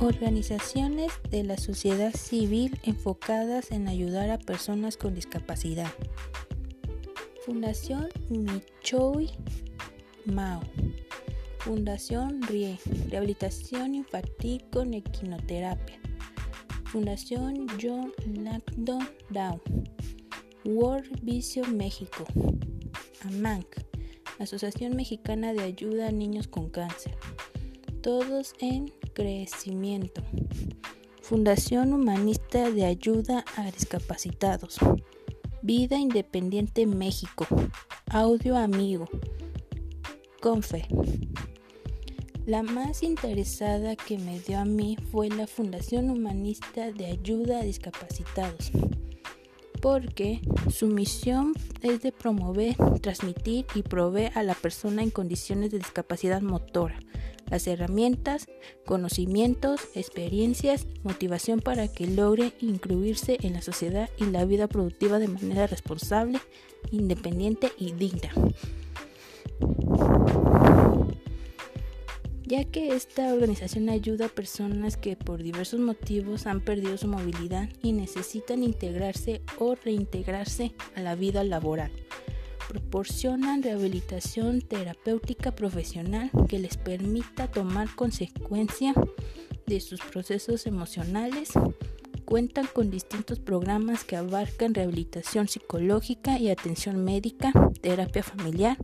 Organizaciones de la sociedad civil enfocadas en ayudar a personas con discapacidad. Fundación Michoui Mao. Fundación RIE, Rehabilitación Infantil con Equinoterapia. Fundación John Langdon Down. World Vision México. AMANC, Asociación Mexicana de Ayuda a Niños con Cáncer. Todos en crecimiento. Fundación Humanista de Ayuda a Discapacitados. Vida Independiente México. Audio Amigo. Confe. La más interesada que me dio a mí fue la Fundación Humanista de Ayuda a Discapacitados, porque su misión es de promover, transmitir y proveer a la persona en condiciones de discapacidad motora las herramientas, conocimientos, experiencias motivación para que logre incluirse en la sociedad y la vida productiva de manera responsable, independiente y digna. ya que esta organización ayuda a personas que por diversos motivos han perdido su movilidad y necesitan integrarse o reintegrarse a la vida laboral proporcionan rehabilitación terapéutica profesional que les permita tomar consecuencia de sus procesos emocionales. Cuentan con distintos programas que abarcan rehabilitación psicológica y atención médica, terapia familiar,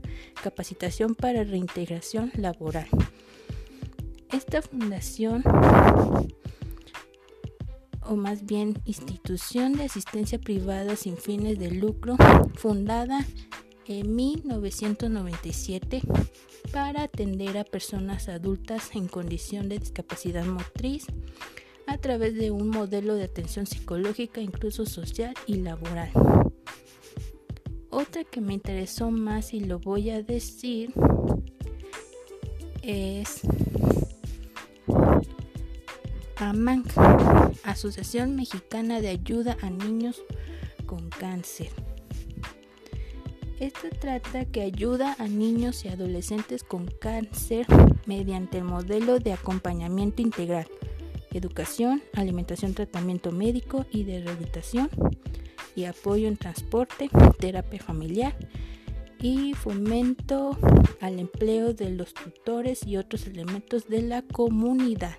capacitación para reintegración laboral. Esta fundación o más bien institución de asistencia privada sin fines de lucro, fundada en 1997 para atender a personas adultas en condición de discapacidad motriz a través de un modelo de atención psicológica, incluso social y laboral. Otra que me interesó más y lo voy a decir es AMANC, Asociación Mexicana de Ayuda a Niños con Cáncer. Esto trata que ayuda a niños y adolescentes con cáncer mediante el modelo de acompañamiento integral, educación, alimentación, tratamiento médico y de rehabilitación y apoyo en transporte, terapia familiar y fomento al empleo de los tutores y otros elementos de la comunidad.